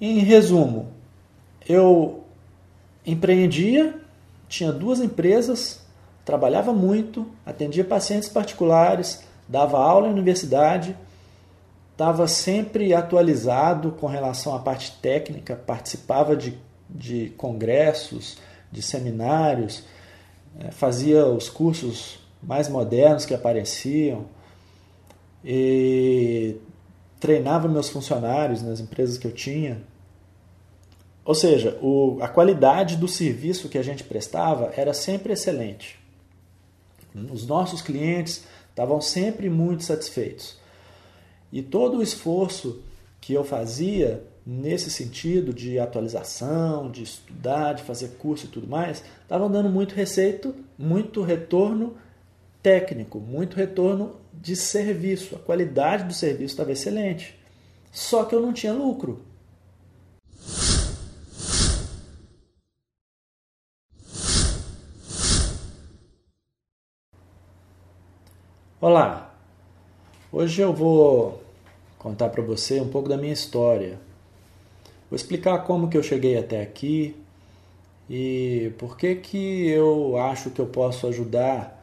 Em resumo, eu empreendia, tinha duas empresas, trabalhava muito, atendia pacientes particulares, dava aula na universidade, estava sempre atualizado com relação à parte técnica, participava de, de congressos, de seminários, eh, fazia os cursos mais modernos que apareciam. E treinava meus funcionários nas empresas que eu tinha. Ou seja, o, a qualidade do serviço que a gente prestava era sempre excelente. Os nossos clientes estavam sempre muito satisfeitos. E todo o esforço que eu fazia nesse sentido de atualização, de estudar, de fazer curso e tudo mais, estava dando muito receito, muito retorno técnico, muito retorno de serviço. A qualidade do serviço estava excelente. Só que eu não tinha lucro. Olá, Hoje eu vou contar para você um pouco da minha história. Vou explicar como que eu cheguei até aqui e por que que eu acho que eu posso ajudar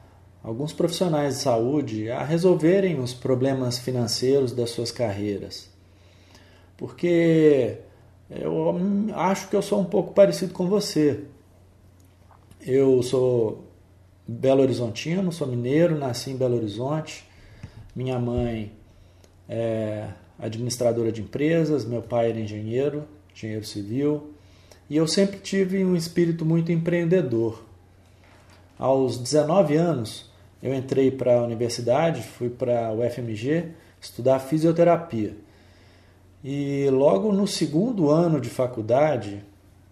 alguns profissionais de saúde a resolverem os problemas financeiros das suas carreiras. Porque eu acho que eu sou um pouco parecido com você. Eu sou Belo Horizontino, sou mineiro, nasci em Belo Horizonte minha mãe é administradora de empresas, meu pai era engenheiro, engenheiro civil, e eu sempre tive um espírito muito empreendedor. Aos 19 anos, eu entrei para a universidade, fui para o FMG estudar fisioterapia. E logo no segundo ano de faculdade,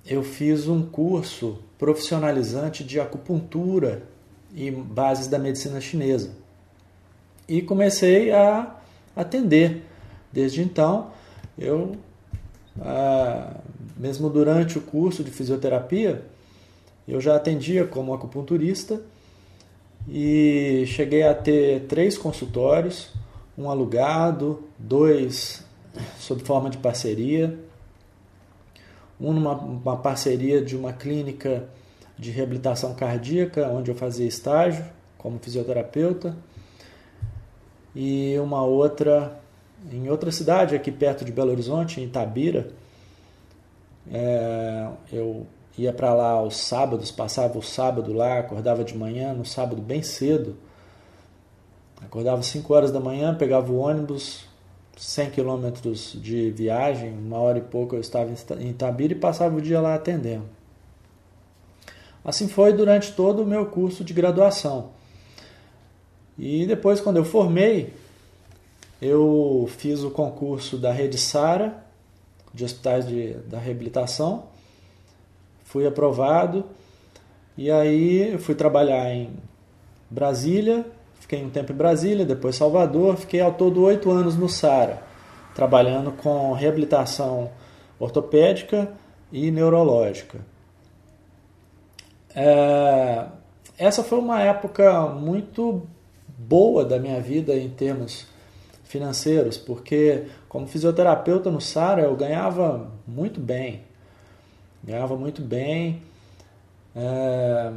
eu fiz um curso profissionalizante de acupuntura e bases da medicina chinesa e comecei a atender. Desde então, eu, ah, mesmo durante o curso de fisioterapia, eu já atendia como acupunturista e cheguei a ter três consultórios, um alugado, dois sob forma de parceria, um numa uma parceria de uma clínica de reabilitação cardíaca, onde eu fazia estágio como fisioterapeuta, e uma outra em outra cidade aqui perto de Belo Horizonte, em Itabira. É, eu ia para lá aos sábados, passava o sábado lá, acordava de manhã, no sábado bem cedo. Acordava 5 horas da manhã, pegava o ônibus, 100 quilômetros de viagem, uma hora e pouco eu estava em Itabira e passava o dia lá atendendo. Assim foi durante todo o meu curso de graduação. E depois, quando eu formei, eu fiz o concurso da Rede Sara, de hospitais de, da reabilitação, fui aprovado, e aí eu fui trabalhar em Brasília, fiquei um tempo em Brasília, depois Salvador, fiquei ao todo oito anos no Sara, trabalhando com reabilitação ortopédica e neurológica. É, essa foi uma época muito boa da minha vida em termos financeiros, porque como fisioterapeuta no Sara eu ganhava muito bem, ganhava muito bem. É...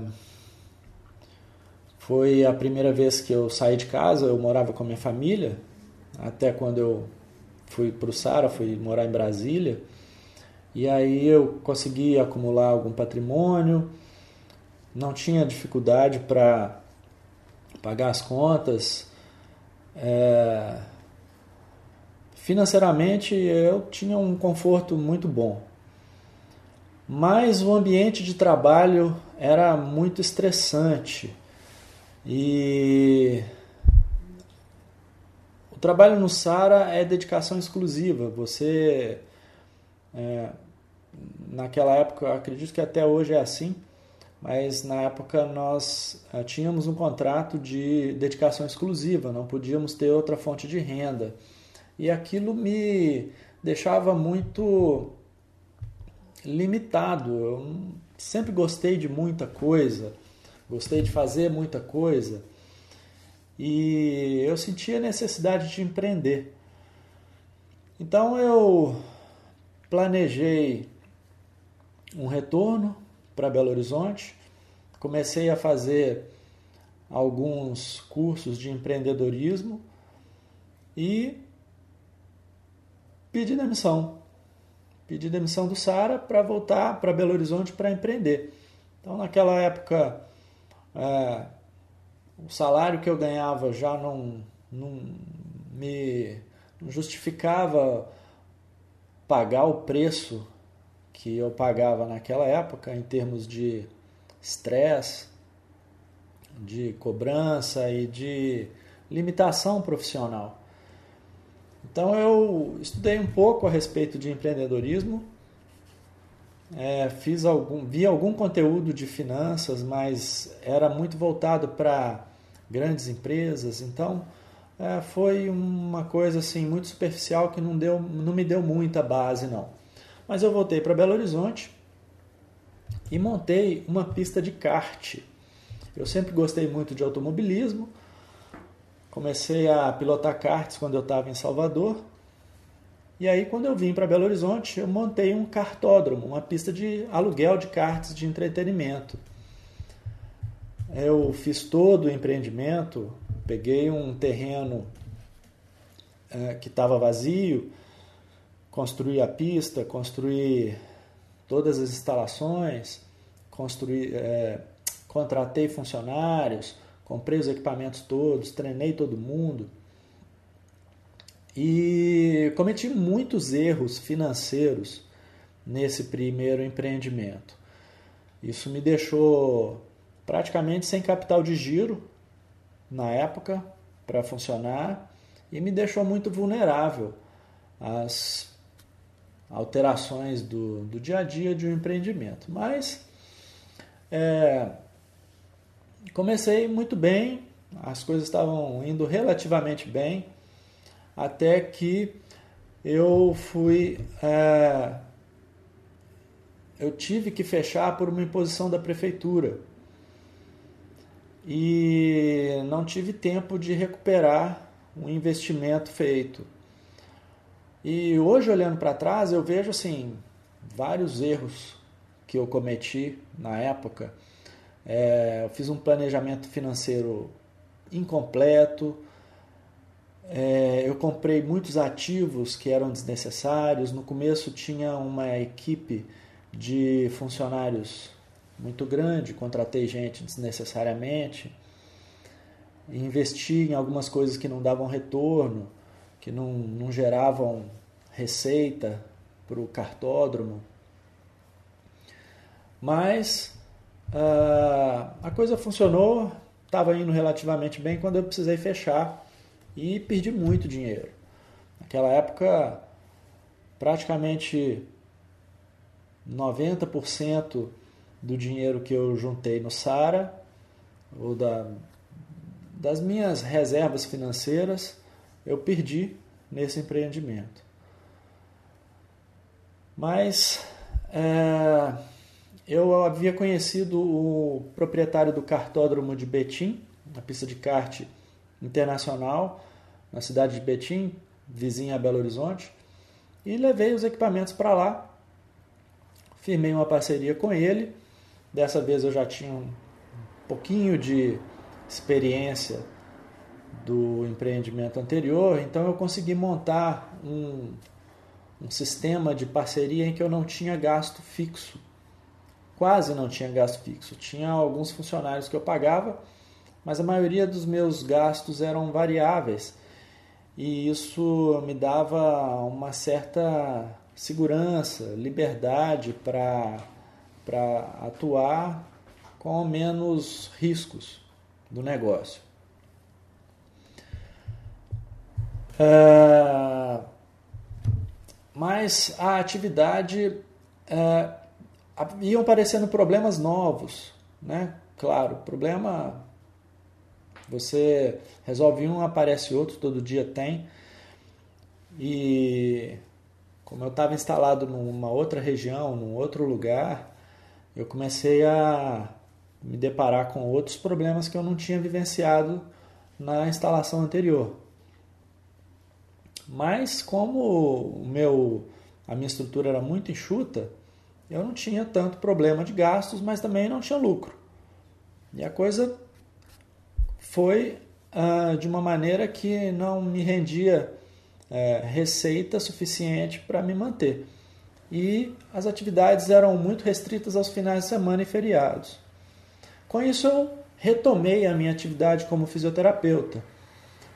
Foi a primeira vez que eu saí de casa, eu morava com a minha família, até quando eu fui para o Sara, fui morar em Brasília, e aí eu consegui acumular algum patrimônio, não tinha dificuldade para pagar as contas. É... Financeiramente eu tinha um conforto muito bom, mas o ambiente de trabalho era muito estressante e o trabalho no Sara é dedicação exclusiva. Você, é, naquela época, acredito que até hoje é assim, mas na época nós uh, tínhamos um contrato de dedicação exclusiva, não podíamos ter outra fonte de renda. E aquilo me deixava muito limitado. Eu sempre gostei de muita coisa, gostei de fazer muita coisa e eu sentia necessidade de empreender. Então eu planejei um retorno para Belo Horizonte, comecei a fazer alguns cursos de empreendedorismo e pedi demissão. Pedi demissão do Sara para voltar para Belo Horizonte para empreender. Então, naquela época, é, o salário que eu ganhava já não, não me não justificava pagar o preço que eu pagava naquela época em termos de estresse, de cobrança e de limitação profissional. Então eu estudei um pouco a respeito de empreendedorismo, é, fiz algum, vi algum conteúdo de finanças, mas era muito voltado para grandes empresas, então é, foi uma coisa assim muito superficial que não, deu, não me deu muita base não. Mas eu voltei para Belo Horizonte e montei uma pista de kart. Eu sempre gostei muito de automobilismo. Comecei a pilotar karts quando eu estava em Salvador. E aí, quando eu vim para Belo Horizonte, eu montei um kartódromo, uma pista de aluguel de karts de entretenimento. Eu fiz todo o empreendimento, peguei um terreno é, que estava vazio, construí a pista, construí todas as instalações, construí, é, contratei funcionários, comprei os equipamentos todos, treinei todo mundo. E cometi muitos erros financeiros nesse primeiro empreendimento. Isso me deixou praticamente sem capital de giro na época para funcionar e me deixou muito vulnerável às alterações do, do dia a dia de um empreendimento. Mas é, comecei muito bem, as coisas estavam indo relativamente bem, até que eu fui. É, eu tive que fechar por uma imposição da prefeitura e não tive tempo de recuperar o investimento feito. E hoje, olhando para trás, eu vejo assim vários erros que eu cometi na época. É, eu fiz um planejamento financeiro incompleto. É, eu comprei muitos ativos que eram desnecessários. No começo tinha uma equipe de funcionários muito grande, contratei gente desnecessariamente, investi em algumas coisas que não davam retorno, que não, não geravam receita para o cartódromo. Mas uh, a coisa funcionou, estava indo relativamente bem quando eu precisei fechar e perdi muito dinheiro. Naquela época, praticamente 90% do dinheiro que eu juntei no Sara, ou da, das minhas reservas financeiras, eu perdi nesse empreendimento. Mas é, eu havia conhecido o proprietário do cartódromo de Betim, a pista de kart internacional, na cidade de Betim, vizinha a Belo Horizonte, e levei os equipamentos para lá. Firmei uma parceria com ele Dessa vez eu já tinha um pouquinho de experiência do empreendimento anterior, então eu consegui montar um, um sistema de parceria em que eu não tinha gasto fixo. Quase não tinha gasto fixo. Tinha alguns funcionários que eu pagava, mas a maioria dos meus gastos eram variáveis. E isso me dava uma certa segurança, liberdade para atuar com menos riscos do negócio. É, mas a atividade é, iam aparecendo problemas novos, né? Claro, problema você resolve um, aparece outro, todo dia tem. E como eu estava instalado numa outra região, num outro lugar, eu comecei a me deparar com outros problemas que eu não tinha vivenciado na instalação anterior. Mas como o meu a minha estrutura era muito enxuta, eu não tinha tanto problema de gastos, mas também não tinha lucro. E a coisa foi uh, de uma maneira que não me rendia uh, receita suficiente para me manter. E as atividades eram muito restritas aos finais de semana e feriados. Com isso, eu retomei a minha atividade como fisioterapeuta.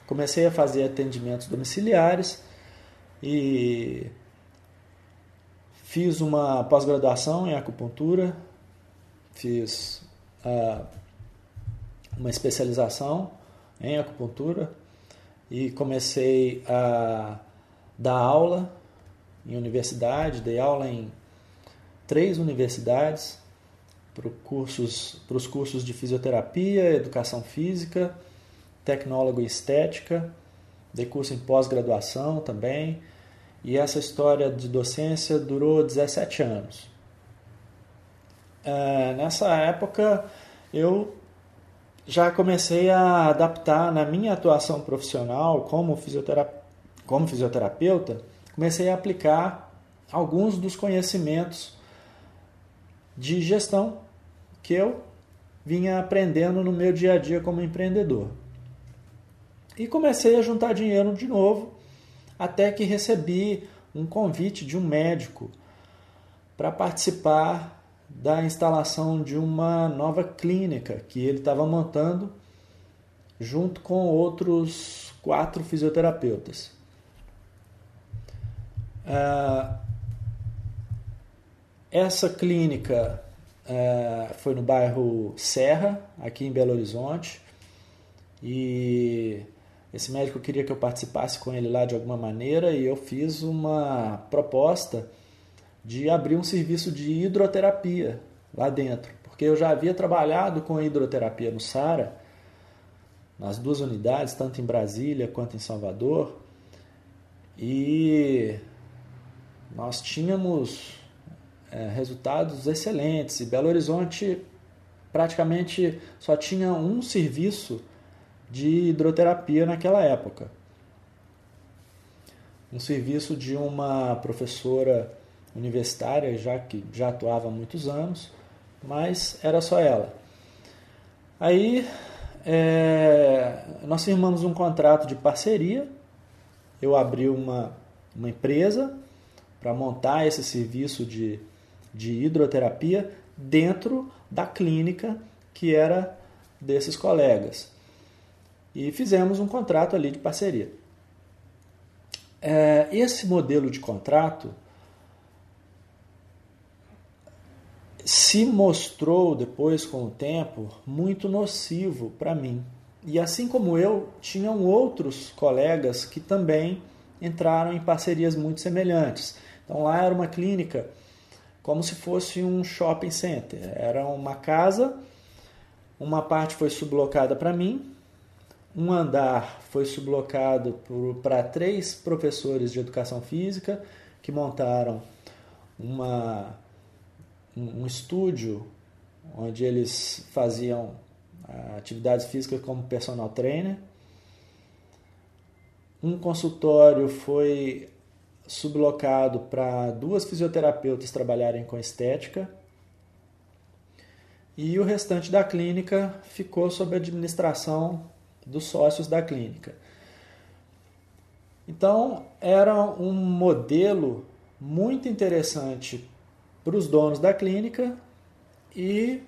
Comecei a fazer atendimentos domiciliares e fiz uma pós-graduação em acupuntura, fiz uh, uma especialização em acupuntura e comecei a dar aula em universidade, dei aula em três universidades para cursos, os cursos de fisioterapia, educação física, tecnólogo e estética, dei curso em pós-graduação também, e essa história de docência durou 17 anos. É, nessa época eu já comecei a adaptar na minha atuação profissional como, fisioterapeuta, como fisioterapeuta, comecei a aplicar alguns dos conhecimentos de gestão que eu vinha aprendendo no meu dia a dia como empreendedor. E comecei a juntar dinheiro de novo, até que recebi um convite de um médico para participar da instalação de uma nova clínica que ele estava montando junto com outros quatro fisioterapeutas. Ah, essa clínica ah, foi no bairro Serra, aqui em Belo Horizonte, e esse médico queria que eu participasse com ele lá de alguma maneira e eu fiz uma proposta de abrir um serviço de hidroterapia lá dentro, porque eu já havia trabalhado com hidroterapia no Sara, nas duas unidades, tanto em Brasília quanto em Salvador, e nós tínhamos é, resultados excelentes. E Belo Horizonte praticamente só tinha um serviço de hidroterapia naquela época. Um serviço de uma professora universitária, já que já atuava há muitos anos, mas era só ela. Aí é, nós firmamos um contrato de parceria, eu abri uma, uma empresa para montar esse serviço de, de hidroterapia dentro da clínica que era desses colegas. E fizemos um contrato ali de parceria. É, esse modelo de contrato se mostrou depois com o tempo muito nocivo para mim. E assim como eu, tinham outros colegas que também entraram em parcerias muito semelhantes. Então lá era uma clínica como se fosse um shopping center. Era uma casa, uma parte foi sublocada para mim, um andar foi sublocado para três professores de educação física que montaram uma um, estúdio onde eles faziam ah, atividades físicas como personal trainer. Um consultório foi sublocado para duas fisioterapeutas trabalharem com estética. E o restante da clínica ficou sob administração dos sócios da clínica. Então, era um modelo muito interessante para os donos da clínica e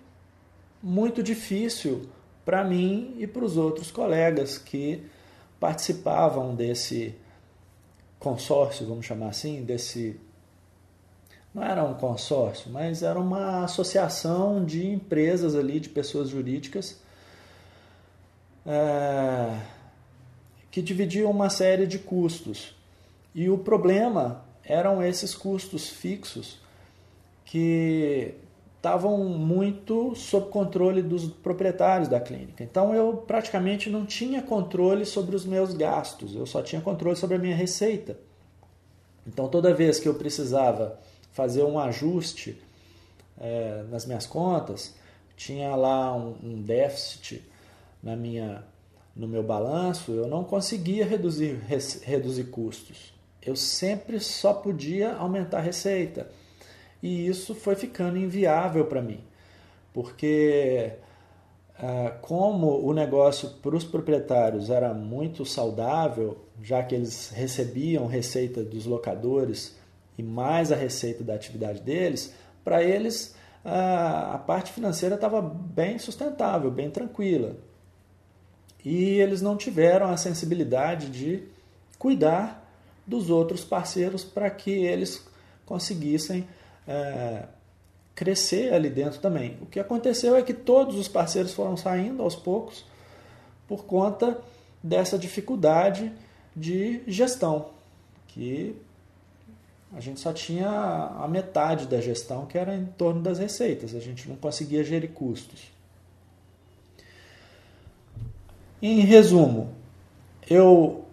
muito difícil para mim e para os outros colegas que participavam desse consórcio, vamos chamar assim, desse não era um consórcio, mas era uma associação de empresas ali, de pessoas jurídicas, é, que dividiam uma série de custos. E o problema eram esses custos fixos que estavam muito sob controle dos proprietários da clínica. Então eu praticamente não tinha controle sobre os meus gastos, eu só tinha controle sobre a minha receita. Então toda vez que eu precisava fazer um ajuste é, nas minhas contas, tinha lá um, um déficit na minha, no meu balanço, eu não conseguia reduzir, reduzir custos. Eu sempre só podia aumentar a receita. E isso foi ficando inviável para mim, porque ah, como o negócio para os proprietários era muito saudável, já que eles recebiam receita dos locadores e mais a receita da atividade deles, para eles a, a parte financeira estava bem sustentável, bem tranquila. E eles não tiveram a sensibilidade de cuidar dos outros parceiros para que eles conseguissem é, crescer ali dentro também. O que aconteceu é que todos os parceiros foram saindo aos poucos por conta dessa dificuldade de gestão, que a gente só tinha a metade da gestão, que era em torno das receitas, a gente não conseguia gerir custos. Em resumo, eu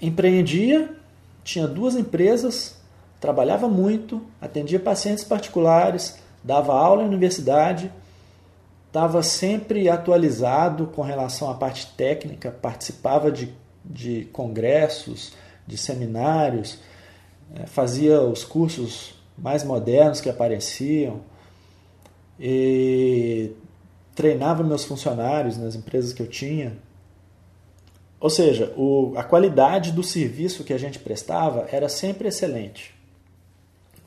empreendia, tinha duas empresas, trabalhava muito, atendia pacientes particulares, dava aula em universidade, estava sempre atualizado com relação à parte técnica, participava de, de congressos, de seminários, é, fazia os cursos mais modernos que apareciam e treinava meus funcionários nas empresas que eu tinha. Ou seja, o, a qualidade do serviço que a gente prestava era sempre excelente.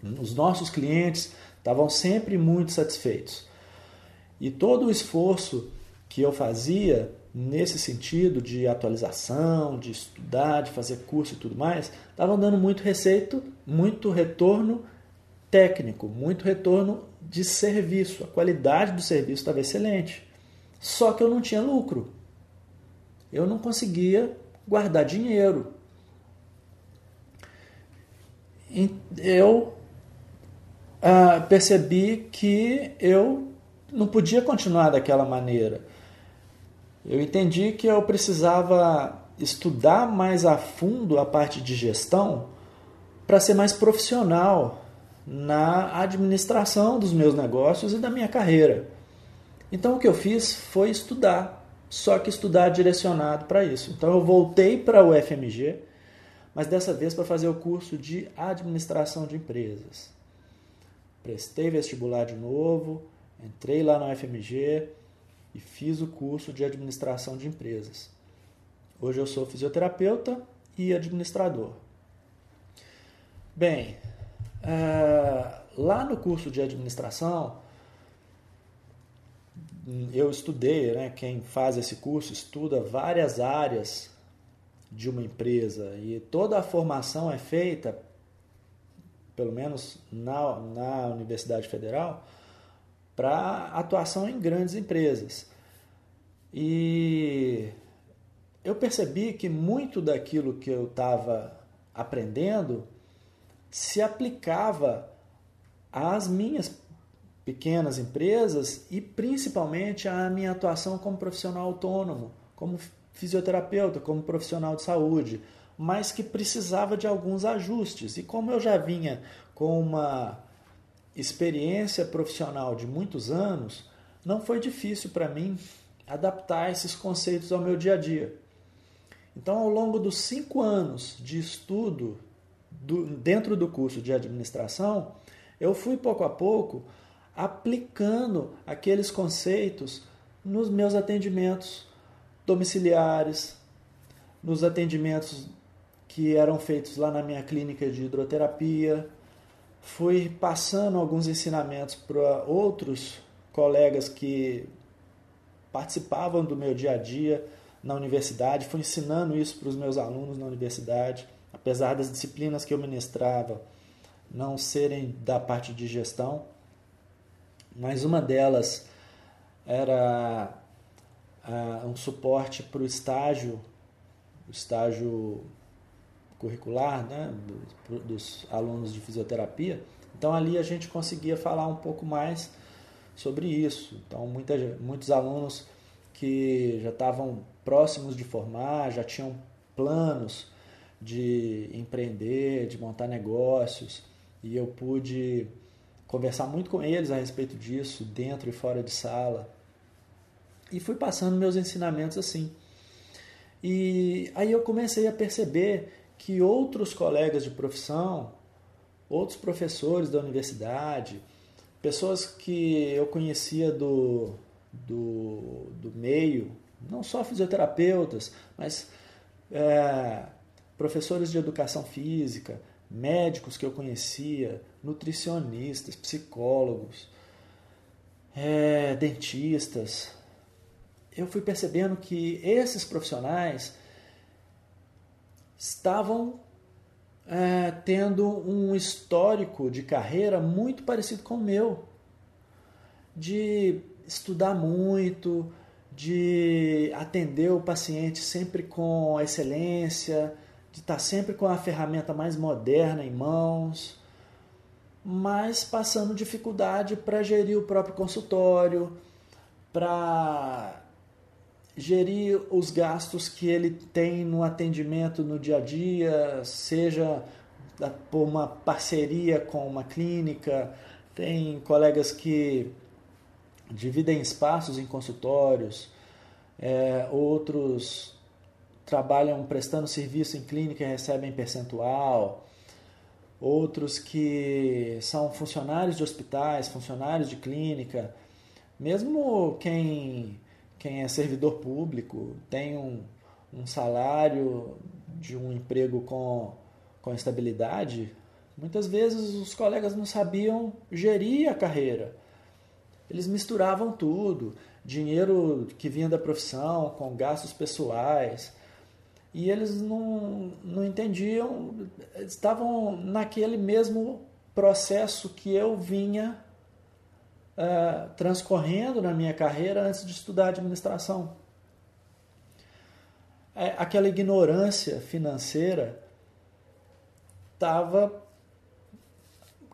Os nossos clientes estavam sempre muito satisfeitos. E todo o esforço que eu fazia nesse sentido de atualização, de estudar, de fazer curso e tudo mais, estavam dando muito receito, muito retorno técnico, muito retorno de serviço. A qualidade do serviço estava excelente. Só que eu não tinha lucro. Eu não conseguia guardar dinheiro. Eu ah, percebi que eu não podia continuar daquela maneira. Eu entendi que eu precisava estudar mais a fundo a parte de gestão para ser mais profissional na administração dos meus negócios e da minha carreira. Então o que eu fiz foi estudar, só que estudar direcionado para isso. Então eu voltei para o FMG, mas dessa vez para fazer o curso de administração de empresas. Prestei vestibular de novo, entrei lá no FMG e fiz o curso de administração de empresas. Hoje eu sou fisioterapeuta e administrador. Bem, uh, lá no curso de administração, eu estudei, né, quem faz esse curso estuda várias áreas de uma empresa e toda a formação é feita pelo menos na, na Universidade Federal, para atuação em grandes empresas. E eu percebi que muito daquilo que eu estava aprendendo se aplicava às minhas pequenas empresas e principalmente à minha atuação como profissional autônomo, como fisioterapeuta, como profissional de saúde, mas que precisava de alguns ajustes. E como eu já vinha com uma experiência profissional de muitos anos, não foi difícil para mim adaptar esses conceitos ao meu dia a dia. Então, ao longo dos cinco anos de estudo do, dentro do curso de administração, eu fui pouco a pouco aplicando aqueles conceitos nos meus atendimentos domiciliares, nos atendimentos que eram feitos lá na minha clínica de hidroterapia. Fui passando alguns ensinamentos para outros colegas que participavam do meu dia a dia na universidade, fui ensinando isso para os meus alunos na universidade, apesar das disciplinas que eu ministrava não serem da parte de gestão, mas uma delas era uh, um suporte para o estágio, estágio curricular né, dos, dos alunos de fisioterapia. Então ali a gente conseguia falar um pouco mais sobre isso. Então muita, muitos alunos que já estavam próximos de formar, já tinham planos de empreender, de montar negócios, e eu pude conversar muito com eles a respeito disso, dentro e fora de sala. E fui passando meus ensinamentos assim. E aí eu comecei a perceber que outros colegas de profissão, outros professores da universidade, pessoas que eu conhecia do, do, do meio, não só fisioterapeutas, mas é, professores de educação física, médicos que eu conhecia, nutricionistas, psicólogos, é, dentistas. Eu fui percebendo que esses profissionais estavam é, tendo um histórico de carreira muito parecido com o meu, de estudar muito, de atender o paciente sempre com excelência, de estar sempre com a ferramenta mais moderna em mãos, mas passando dificuldade para gerir o próprio consultório, para gerir os gastos que ele tem no atendimento no dia a dia, seja por uma parceria com uma clínica. Tem colegas que dividem espaços em consultórios, é, outros trabalham prestando serviço em clínica e recebem percentual, outros que são funcionários de hospitais, funcionários de clínica, mesmo quem quem é servidor público tem um, um salário de um emprego com, com estabilidade, muitas vezes os colegas não sabiam gerir a carreira. Eles misturavam tudo, dinheiro que vinha da profissão com gastos pessoais, e eles não, não entendiam, estavam naquele mesmo processo que eu vinha uh, transcorrendo na minha carreira antes de estudar administração. É, aquela ignorância financeira estava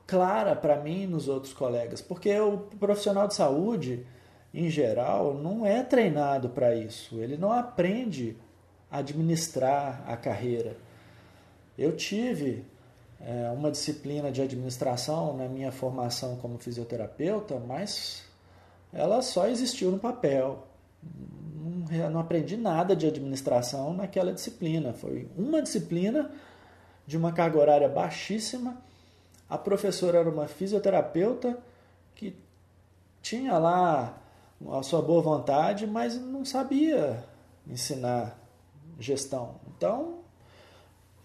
clara para mim e nos outros colegas, porque o profissional de saúde, em geral, não é treinado para isso, ele não aprende administrar a carreira. Eu tive é, uma disciplina de administração na minha formação como fisioterapeuta, mas ela só existiu no papel. Não, não aprendi nada de administração naquela disciplina. Foi uma disciplina de uma carga horária baixíssima. A professora era uma fisioterapeuta que tinha lá a sua boa vontade, mas não sabia ensinar gestão. Então,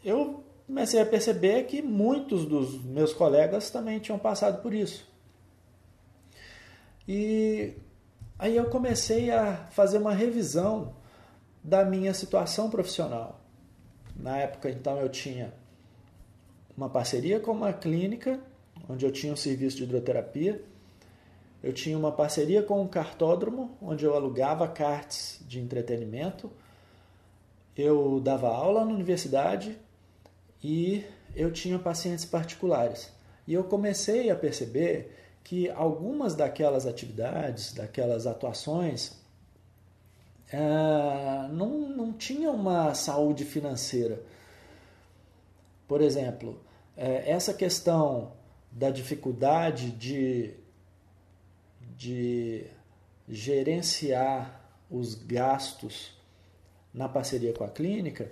eu comecei a perceber que muitos dos meus colegas também tinham passado por isso. E aí eu comecei a fazer uma revisão da minha situação profissional. Na época, então, eu tinha uma parceria com uma clínica, onde eu tinha um serviço de hidroterapia. Eu tinha uma parceria com um cartódromo, onde eu alugava cartes de entretenimento. Eu dava aula na universidade e eu tinha pacientes particulares. E eu comecei a perceber que algumas daquelas atividades, daquelas atuações, é, não, não tinham uma saúde financeira. Por exemplo, é, essa questão da dificuldade de, de gerenciar os gastos na parceria com a clínica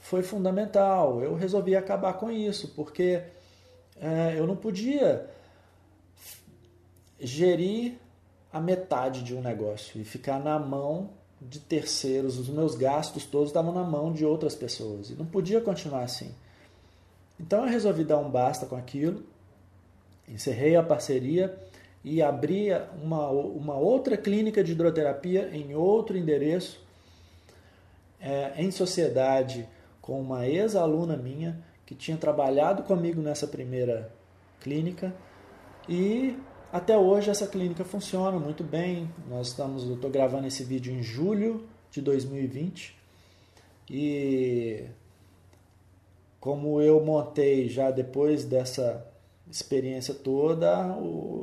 foi fundamental. Eu resolvi acabar com isso, porque é, eu não podia gerir a metade de um negócio e ficar na mão de terceiros. Os meus gastos todos estavam na mão de outras pessoas e não podia continuar assim. Então eu resolvi dar um basta com aquilo, encerrei a parceria e abri uma, uma outra clínica de hidroterapia em outro endereço, é, em sociedade com uma ex-aluna minha que tinha trabalhado comigo nessa primeira clínica e até hoje essa clínica funciona muito bem. Nós estamos, eu estou gravando esse vídeo em julho de 2020 e como eu montei já depois dessa experiência toda,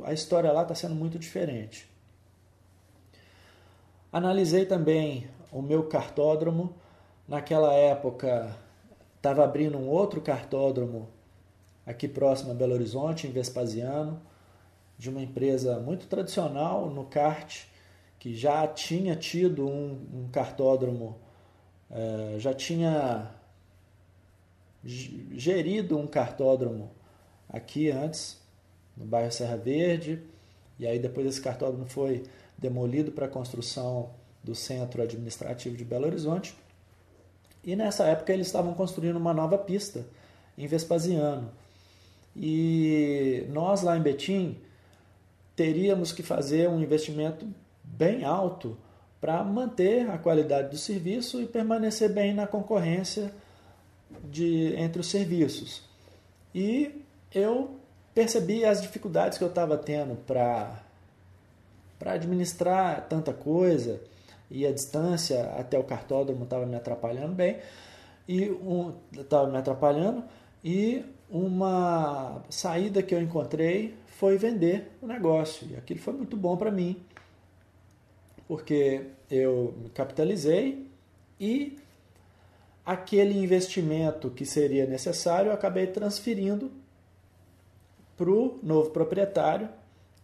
a história lá está sendo muito diferente. Analisei também o meu cartódromo. Naquela época, estava abrindo um outro cartódromo aqui próximo a Belo Horizonte, em Vespasiano, de uma empresa muito tradicional no kart, que já tinha tido um, um cartódromo, é, já tinha gerido um cartódromo aqui antes, no bairro Serra Verde, e aí depois esse cartódromo foi demolido para construção do centro administrativo de Belo Horizonte. E nessa época eles estavam construindo uma nova pista em Vespasiano. E nós lá em Betim teríamos que fazer um investimento bem alto para manter a qualidade do serviço e permanecer bem na concorrência de, entre os serviços. E eu percebi as dificuldades que eu estava tendo para administrar tanta coisa e a distância até o cartódromo estava me atrapalhando bem. E estava um, me atrapalhando. E uma saída que eu encontrei foi vender o negócio. E aquilo foi muito bom para mim porque eu me capitalizei e aquele investimento que seria necessário eu acabei transferindo para o novo proprietário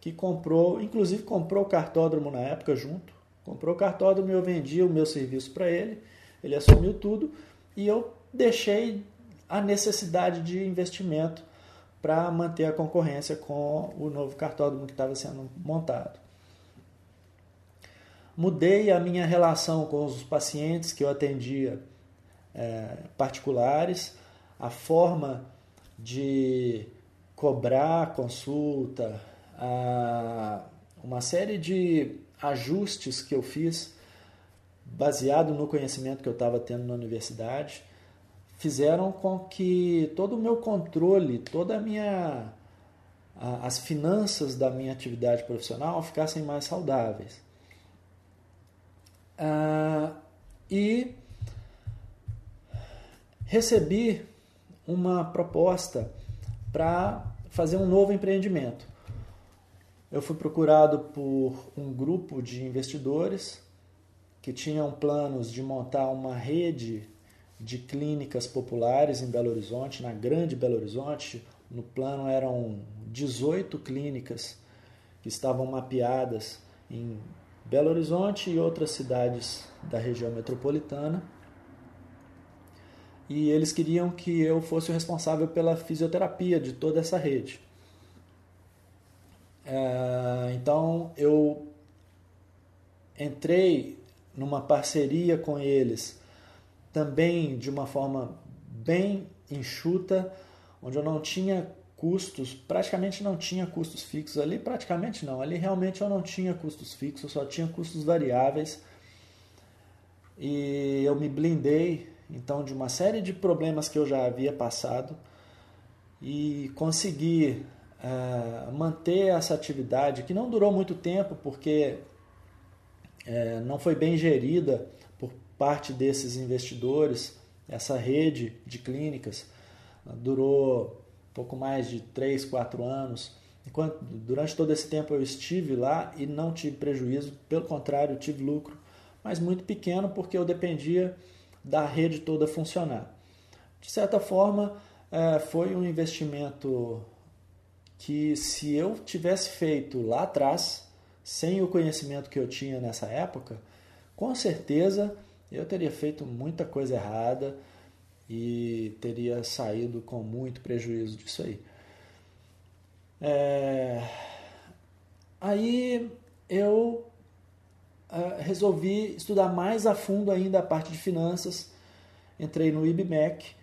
que comprou, inclusive comprou o cartódromo na época junto, comprou o cartódromo eu vendi o meu serviço para ele, ele assumiu tudo e eu deixei a necessidade de investimento para manter a concorrência com o novo cartódromo que estava sendo montado. Mudei a minha relação com os pacientes que eu atendia é, particulares, a forma de cobrar consulta, a, uma série de ajustes que eu fiz baseado no conhecimento que eu estava tendo na universidade fizeram com que todo o meu controle, toda a minha as finanças da minha atividade profissional ficassem mais saudáveis. Ah, e recebi uma proposta para fazer um novo empreendimento. Eu fui procurado por um grupo de investidores que tinham planos de montar uma rede de clínicas populares em Belo Horizonte, na Grande Belo Horizonte. No plano eram 18 clínicas que estavam mapeadas em Belo Horizonte e outras cidades da região metropolitana. E eles queriam que eu fosse o responsável pela fisioterapia de toda essa rede. É, então eu entrei numa parceria com eles, também de uma forma bem enxuta, onde eu não tinha custos, praticamente não tinha custos fixos ali, praticamente não, ali realmente eu não tinha custos fixos, só tinha custos variáveis. E eu me blindei então de uma série de problemas que eu já havia passado e consegui uh, manter essa atividade que não durou muito tempo porque uh, não foi bem gerida por parte desses investidores, essa rede de clínicas durou pouco mais de 3, 4 anos. Enquanto, durante todo esse tempo eu estive lá e não tive prejuízo, pelo contrário, tive lucro, mas muito pequeno porque eu dependia da rede toda funcionar. De certa forma, é, foi um investimento que, se eu tivesse feito lá atrás, sem o conhecimento que eu tinha nessa época, com certeza eu teria feito muita coisa errada e teria saído com muito prejuízo disso aí. É... Aí eu uh, resolvi estudar mais a fundo ainda a parte de finanças, entrei no IBMEC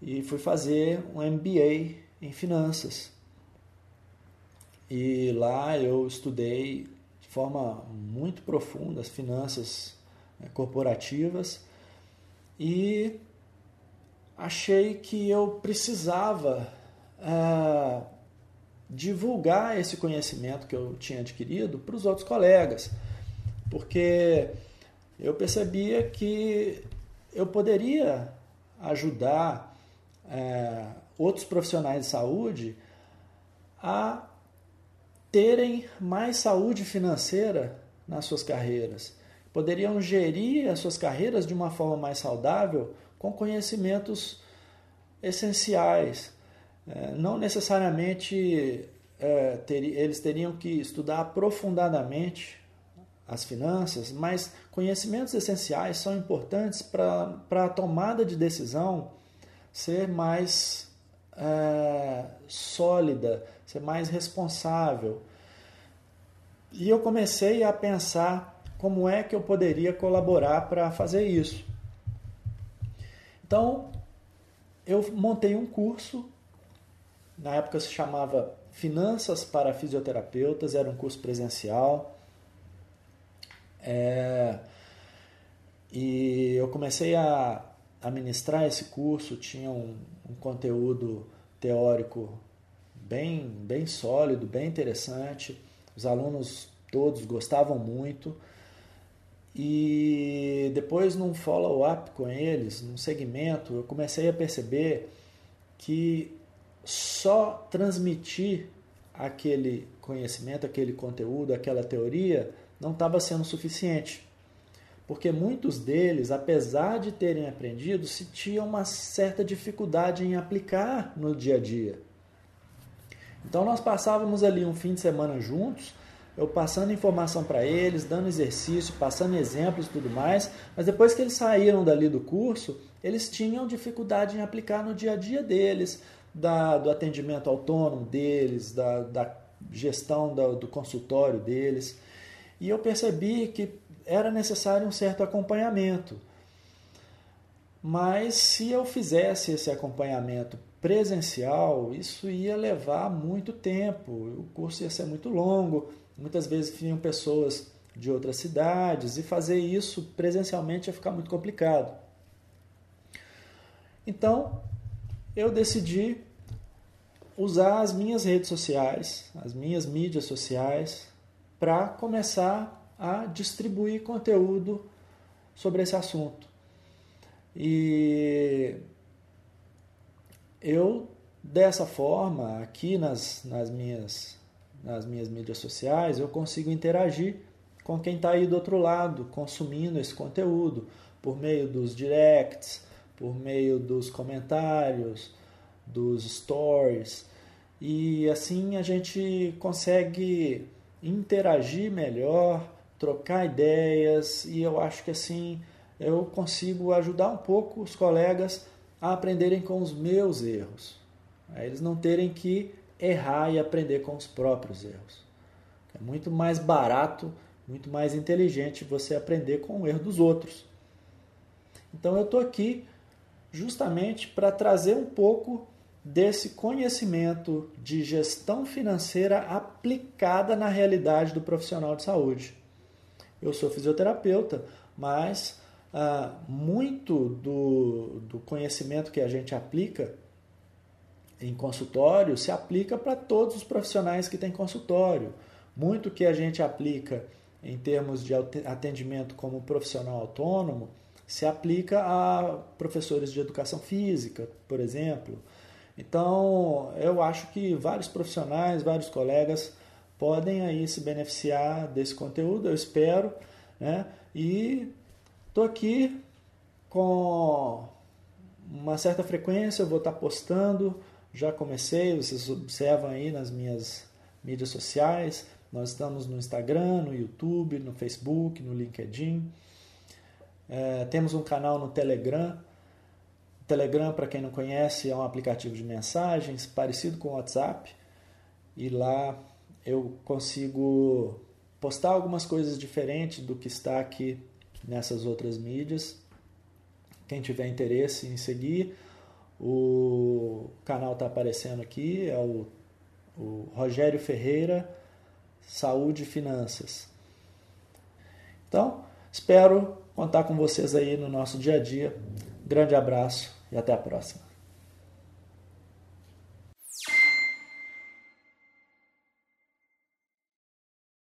e fui fazer um MBA em finanças. E lá eu estudei de forma muito profunda as finanças né, corporativas. E achei que eu precisava é, divulgar esse conhecimento que eu tinha adquirido para os outros colegas, porque eu percebia que eu poderia ajudar é, outros profissionais de saúde a terem mais saúde financeira nas suas carreiras. Poderiam gerir as suas carreiras de uma forma mais saudável com conhecimentos essenciais. É, não necessariamente é, eles teriam que estudar aprofundadamente as finanças, mas conhecimentos essenciais são importantes para a tomada de decisão, ser mais é, sólida, ser mais responsável. E eu comecei a pensar como é que eu poderia colaborar para fazer isso. Então, eu montei um curso, na época se chamava Finanças para Fisioterapeutas, era um curso presencial. É, e eu comecei a, a ministrar esse curso, tinha um, conteúdo teórico bem, bem sólido, bem interessante. Os alunos todos gostavam muito. E depois, num follow-up com eles, num segmento, eu comecei a perceber que só transmitir aquele conhecimento, aquele conteúdo, aquela teoria não estava sendo suficiente. Porque muitos deles, apesar de terem aprendido, sentiam uma certa dificuldade em aplicar no dia a dia. Então nós passávamos ali um fim de semana juntos, eu passando informação para eles, dando exercício, passando exemplos e tudo mais, mas depois que eles saíram dali do curso, eles tinham dificuldade em aplicar no dia a dia deles, da, do atendimento autônomo deles, da, da gestão do, do consultório deles. E eu percebi que era necessário um certo acompanhamento. Mas se eu fizesse esse acompanhamento presencial, isso ia levar muito tempo, o curso ia ser muito longo, muitas vezes vinham pessoas de outras cidades e fazer isso presencialmente ia ficar muito complicado. Então, eu decidi usar as minhas redes sociais, as minhas mídias sociais, para começar a distribuir conteúdo sobre esse assunto. E eu, dessa forma, aqui nas, nas, minhas, nas minhas mídias sociais, eu consigo interagir com quem está aí do outro lado, consumindo esse conteúdo, por meio dos directs, por meio dos comentários, dos stories. E assim a gente consegue interagir melhor, trocar ideias e eu acho que assim eu consigo ajudar um pouco os colegas a aprenderem com os meus erros. A eles não terem que errar e aprender com os próprios erros. É muito mais barato, muito mais inteligente você aprender com o erro dos outros. Então eu estou aqui justamente para trazer um pouco desse conhecimento de gestão financeira aplicada na realidade do profissional de saúde. Eu sou fisioterapeuta, mas ah, muito do, do conhecimento que a gente aplica em consultório se aplica para todos os profissionais que têm consultório. Muito que a gente aplica em termos de atendimento como profissional autônomo se aplica a professores de educação física, por exemplo. Então, eu acho que vários profissionais, vários colegas podem aí se beneficiar desse conteúdo, eu espero, né? E estou aqui com uma certa frequência, eu vou estar postando, já comecei, vocês observam aí nas minhas mídias sociais, nós estamos no Instagram, no YouTube, no Facebook, no LinkedIn. É, temos um canal no Telegram. Telegram, para quem não conhece, é um aplicativo de mensagens parecido com o WhatsApp. E lá eu consigo postar algumas coisas diferentes do que está aqui nessas outras mídias. Quem tiver interesse em seguir, o canal está aparecendo aqui, é o, o Rogério Ferreira Saúde e Finanças. Então, espero contar com vocês aí no nosso dia a dia. Grande abraço e até a próxima.